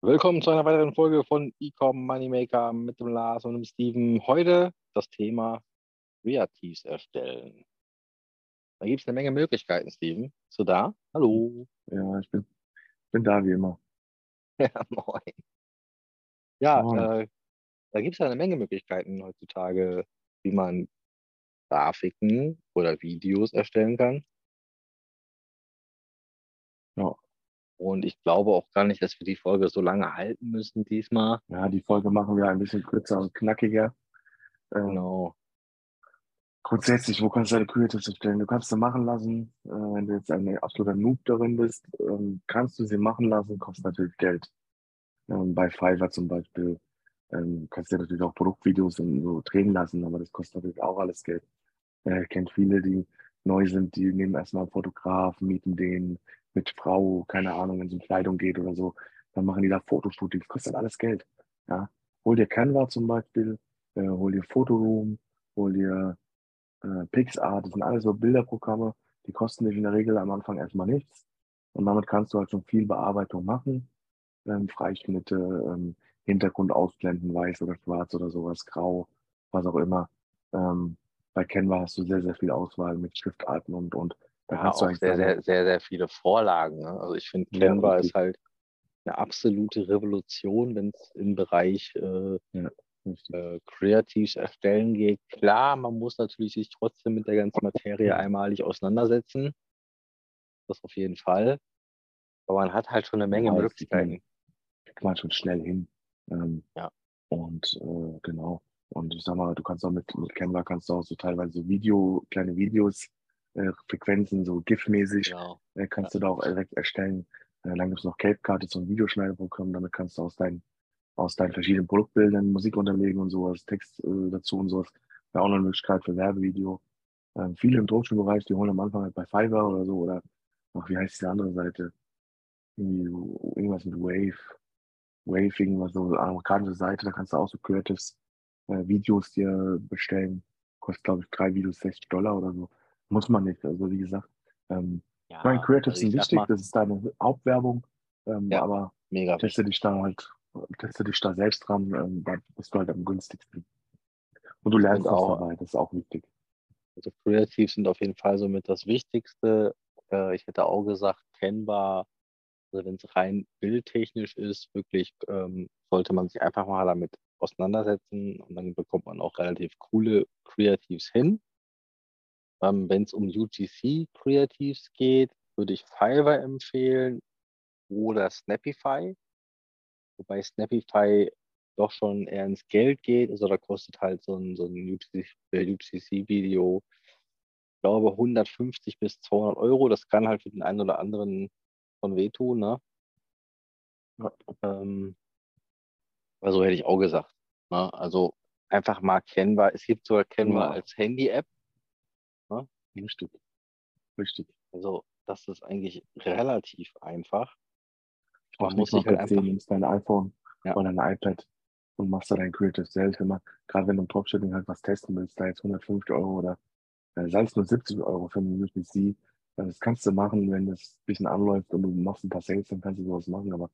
Willkommen zu einer weiteren Folge von Ecom Moneymaker mit dem Lars und dem Steven. Heute das Thema Kreativs erstellen. Da gibt es eine Menge Möglichkeiten, Steven. Bist du da? Hallo. Ja, ich bin, bin da wie immer. Ja, moin. Ja, Moin. äh, da gibt es ja eine Menge Möglichkeiten heutzutage, wie man Grafiken oder Videos erstellen kann. Und ich glaube auch gar nicht, dass wir die Folge so lange halten müssen diesmal. ja, die Folge machen wir ein bisschen kürzer und knackiger. Ähm, Genau. Grundsätzlich, wo kannst du deine Creatives erstellen? Du kannst sie machen lassen. Äh, wenn du jetzt ein absoluter Noob darin bist, ähm, kannst du sie machen lassen, kostet natürlich Geld. Ähm, bei Fiverr zum Beispiel ähm, kannst du dir natürlich auch Produktvideos und so drehen lassen, aber das kostet natürlich auch alles Geld. Äh, ich kenne viele, die neu sind, die nehmen erstmal einen Fotograf, mieten den mit Frau, keine Ahnung, wenn es um Kleidung geht oder so, dann machen die da Fotoshootings, kostet alles Geld. Ja? Hol dir Canva zum Beispiel, äh, hol dir Photoroom, hol dir äh, PixArt, das sind alles so Bilderprogramme, die kosten dich in der Regel am Anfang erstmal nichts. Und damit kannst du halt schon viel Bearbeitung machen. Ähm, Freischnitte, ähm, Hintergrund ausblenden, weiß oder schwarz oder sowas, grau, was auch immer. Ähm, bei Canva hast du sehr, sehr viel Auswahl mit Schriftarten und, und da Ja, kannst du auch eigentlich sehr, sehr, sehr, sehr viele Vorlagen. Ne? Also ich finde, Ja, Canva richtig. ist halt eine absolute Revolution, wenn es im Bereich äh, richtig. äh, Creatives erstellen geht. Klar, man muss natürlich sich trotzdem mit der ganzen Materie einmalig auseinandersetzen. Das auf jeden Fall. Aber man hat halt schon eine Menge Ja, Möglichkeiten. kriegt man schon schnell hin. Ähm, Ja. Und äh, genau. Und ich sag mal, du kannst auch mit, mit Canva kannst du auch so teilweise Video, kleine Videos, äh, Frequenzen, so GIF-mäßig, Genau. äh, kannst du da auch direkt erstellen. Äh, dann gibt es noch ist so ein Videoschneideprogramm, damit kannst du aus deinen, aus deinen verschiedenen Produktbildern Musik unterlegen und sowas, Text äh, dazu und sowas. Wäre auch noch eine Möglichkeit für Werbevideo. Ähm, viele im Dropshipping-Bereich, die holen am Anfang halt bei Fiverr oder so oder ach, wie heißt die andere Seite? Irgendwie, so- irgendwas mit Wave. Wave, irgendwas so eine amerikanische Seite, da kannst du auch so Creatives äh, Videos dir bestellen. Kostet, glaube ich, drei Videos 60 Dollar oder so. Muss man nicht. Also wie gesagt, ähm, Ja, ich meine, Creatives also sind wichtig, mal, das ist deine Hauptwerbung, ähm, Ja. aber mega teste dich da halt, teste dich da selbst dran, ähm, da bist du halt am günstigsten. Und du lernst auch- dabei, das ist auch wichtig. Also Creatives sind auf jeden Fall somit das Wichtigste. Äh, ich hätte auch gesagt, Canva, also wenn es rein bildtechnisch ist, wirklich ähm, sollte man sich einfach mal damit auseinandersetzen und dann bekommt man auch relativ coole Creatives hin. Ähm, wenn es um UGC Creatives geht, würde ich Fiverr empfehlen oder Snappify. Wobei Snappify doch schon eher ins Geld geht. Also da kostet halt so ein, so ein UGC-Video, ich glaube, 150 bis 200 Euro. Das kann halt für den einen oder anderen von wehtun. Ne? Ja. Ähm, also hätte ich auch gesagt. Ne? Also einfach mal Canva. Es gibt sogar Canva Ja. als Handy-App. Richtig. Richtig. Also das ist eigentlich relativ einfach. Man muss sich halt einfach, nimmst dein iPhone Ja. oder dein iPad und machst da dein Creative. Wenn man, gerade wenn du im Dropshipping halt was testen willst, da jetzt 150 Euro oder äh, sei es nur 70 Euro für eine UPC, äh, das kannst du machen, wenn das ein bisschen anläuft und du machst ein paar Sales, dann kannst du sowas machen, aber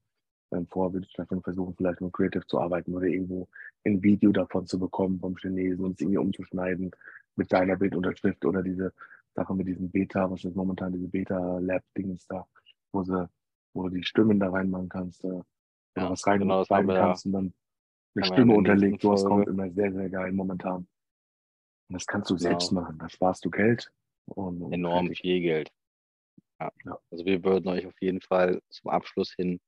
ähm, vorher würde ich davon versuchen, vielleicht mit Creative zu arbeiten oder irgendwo ein Video davon zu bekommen vom Chinesen und es irgendwie umzuschneiden mit deiner Bildunterschrift oder diese Sache mit diesem Beta, was ist momentan diese Beta-Lab-Dings da, wo sie, wo du die Stimmen da reinmachen kannst, äh, oder Ja, was rein genau, schreiben wir ja- kannst und dann eine Stimme unterlegt. Sowas kommt immer sehr, sehr geil momentan. Und das kannst du Genau. selbst machen. Da sparst du Geld. Und, und enorm fertig. viel Geld. Ja. Ja. Also wir würden euch auf jeden Fall zum Abschluss hin,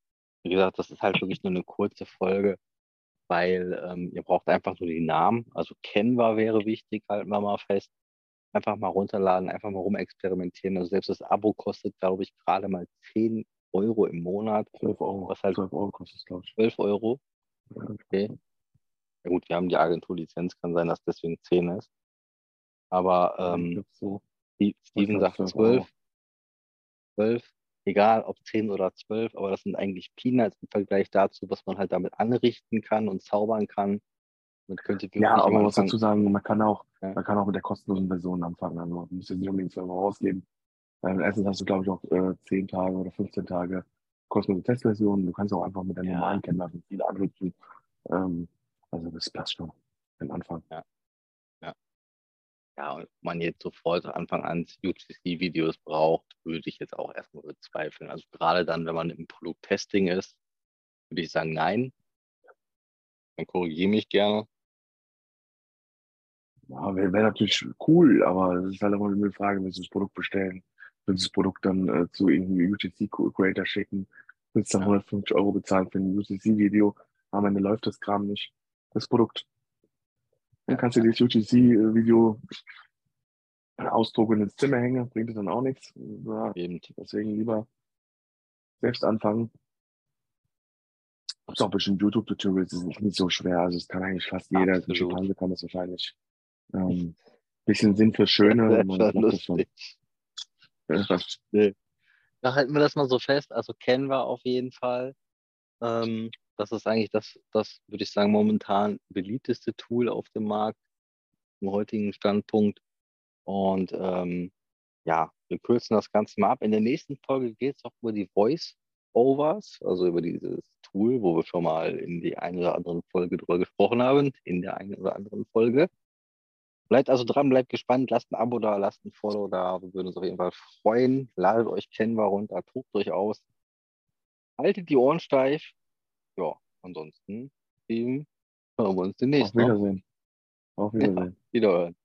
wie gesagt, das ist halt wirklich nur eine kurze Folge, weil ähm, ihr braucht einfach nur die Namen. Also Canva wäre wichtig, halten wir mal fest. Einfach mal runterladen, einfach mal rumexperimentieren. Also selbst das Abo kostet, glaube ich, gerade mal 10 Euro im Monat, 12 Euro. Was halt- 12 Euro kostet es, glaube ich. 12 Euro. Okay. Ja gut, wir haben die Agenturlizenz, kann sein, dass deswegen 10 ist. Aber ähm, so. Steve- Steven sagt 12 Euro. 12. 12, egal ob 10 oder 12, aber das sind eigentlich Peanuts im Vergleich dazu, was man halt damit anrichten kann und zaubern kann. Damit könnt ihr Ja, aber man muss dazu sagen, man kann auch, Ja. man kann auch mit der kostenlosen Version anfangen. Also man muss jetzt nicht unbedingt 12 Euro ausgeben. Ähm, erstens hast du, glaube ich, auch äh, 10 Tage oder 15 Tage kostenlose Testversion. Du kannst auch einfach mit deinem Ja. normalen Canva viel anhüpfen. Ähm, also das passt schon den Anfang. Ja, und ob man jetzt sofort von Anfang an UGC-Videos braucht, würde ich jetzt auch erstmal bezweifeln. Also gerade dann, wenn man im Produkttesting ist, würde ich sagen, nein. Dann korrigiere mich gerne. Ja, wäre wär natürlich cool, aber es ist halt immer eine Frage, willst du das Produkt bestellen? Willst du das Produkt dann äh, zu irgendeinem UGC-Creator schicken? Willst du dann Ja. 150 Euro bezahlen für ein UGC-Video? Am Ende läuft das Kram nicht. Das Produkt. Dann kannst du das UGC-Video ausdrucken und ins Zimmer hängen, bringt es dann auch nichts. Ja, Eben. deswegen lieber selbst anfangen. Gibt auch bestimmt YouTube-Tutorials, das ist nicht so schwer. Also es kann eigentlich fast jeder. Ein Absolut. Schimpanse kann das wahrscheinlich. Ähm, bisschen Sinn für Schöne. Schon. Ja, das- Da halten wir das mal so fest. Also Canva auf jeden Fall. Ähm, das ist eigentlich das, das würde ich sagen, momentan beliebteste Tool auf dem Markt im heutigen Standpunkt. Und ähm, ja, wir kürzen das Ganze mal ab. In der nächsten Folge geht es auch über die Voice-Overs, also über dieses Tool, wo wir schon mal in die eine oder andere Folge drüber gesprochen haben, in der einen oder anderen Folge. Bleibt also dran, bleibt gespannt, lasst ein Abo da, lasst ein Follow da. Wir würden uns auf jeden Fall freuen. Ladet euch Canva runter, tobt euch aus. Haltet die Ohren steif. Ja, ansonsten ähm, hören wir uns demnächst. Auf Ne? Wiedersehen. Auf Wiedersehen. Wiederhören.